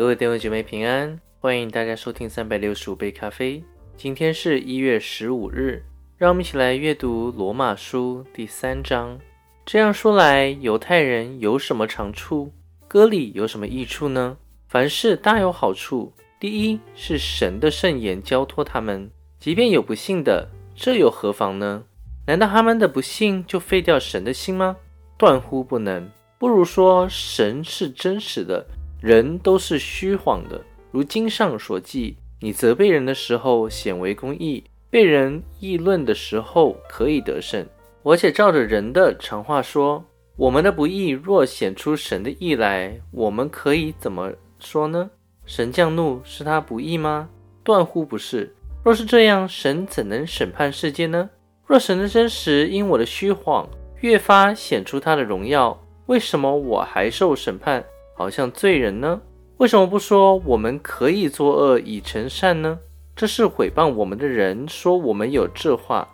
各位弟兄姐妹平安，欢迎大家收听三百六十五杯咖啡。今天是一月十五日，让我们一起来阅读罗马书第三章。这样说来，犹太人有什么长处？割礼有什么益处呢？凡事大有好处。第一是神的圣言交托他们，即便有不信的，这又何妨呢？难道他们的不信就废掉神的心吗？断乎不能。不如说神是真实的。人都是虚晃的，如经上所记：你责备人的时候显为公义，被人议论的时候可以得胜。而且照着人的常话说，我们的不义若显出神的义来，我们可以怎么说呢？神降怒是他不义吗？断乎不是。若是这样，神怎能审判世界呢？若神的真实因我的虚晃越发显出他的荣耀，为什么我还受审判？好像罪人呢？为什么不说我们可以作恶以成善呢？这是毁谤我们的人说我们有这话，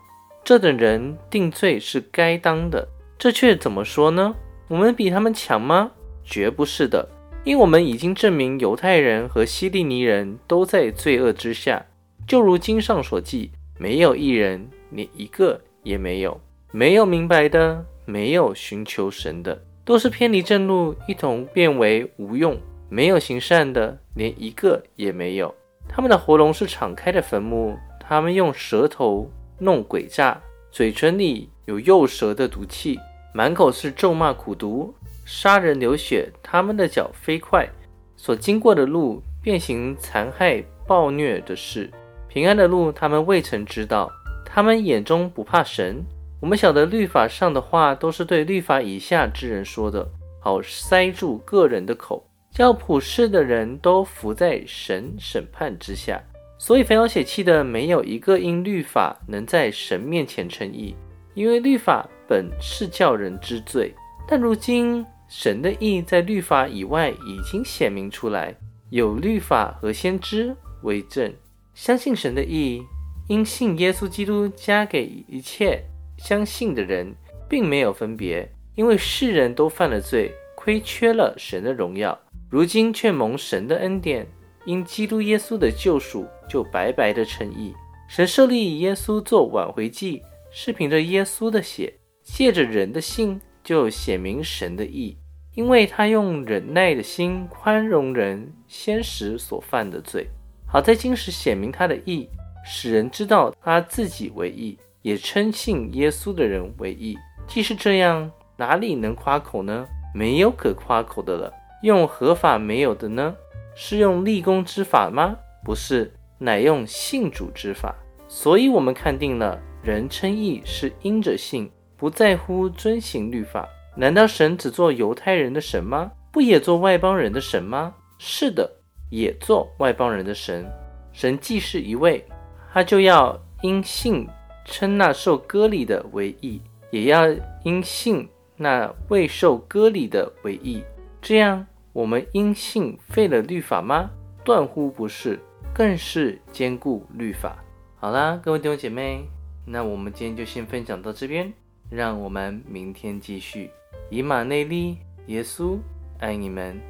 这等人定罪是该当的。这却怎么说呢？我们比他们强吗？绝不是的，因我们已经证明犹太人和希利尼人都在罪恶之下，就如经上所记，没有一人，连一个也没有，没有明白的，没有寻求神的。都是偏离正路，一同变为无用。没有行善的，连一个也没有。他们的喉咙是敞开的坟墓，他们用舌头弄诡诈，嘴唇里有诱蛇的毒气，满口是咒骂苦毒，杀人流血。他们的脚飞快，所经过的路变形残害暴虐的事，平安的路他们未曾知道。他们眼中不怕神。我们晓得律法上的话都是对律法以下之人说的，好塞住个人的口，叫普世的人都伏在神审判之下。所以凡有血气的，没有一个因律法能在神面前称义，因为律法本是叫人知罪。但如今神的义在律法以外已经显明出来，有律法和先知为证。相信神的义，因信耶稣基督加给一切。相信的人并没有分别，因为世人都犯了罪，亏缺了神的荣耀。如今却蒙神的恩典，因基督耶稣的救赎，就白白的称义。神设立耶稣做挽回祭，是凭着耶稣的血，借着人的信，就显明神的义，因为他用忍耐的心宽容人先时所犯的罪，好在今时显明他的义，使人知道他自己为义。也称信耶稣的人为义。既是这样，哪里能夸口呢？没有可夸口的了。用合法没有的呢？是用立功之法吗？不是，乃用信主之法。所以，我们看定了，人称义是因着信，不在乎遵行律法。难道神只做犹太人的神吗？不也做外邦人的神吗？是的，也做外邦人的神。神既是一位，他就要因信。称那受割礼的为义，也要因信那未受割礼的为义。这样，我们因信废了律法吗？断乎不是，更是兼顾律法。好啦，各位弟兄姐妹，那我们今天就先分享到这边，让我们明天继续。以马内利，耶稣爱你们。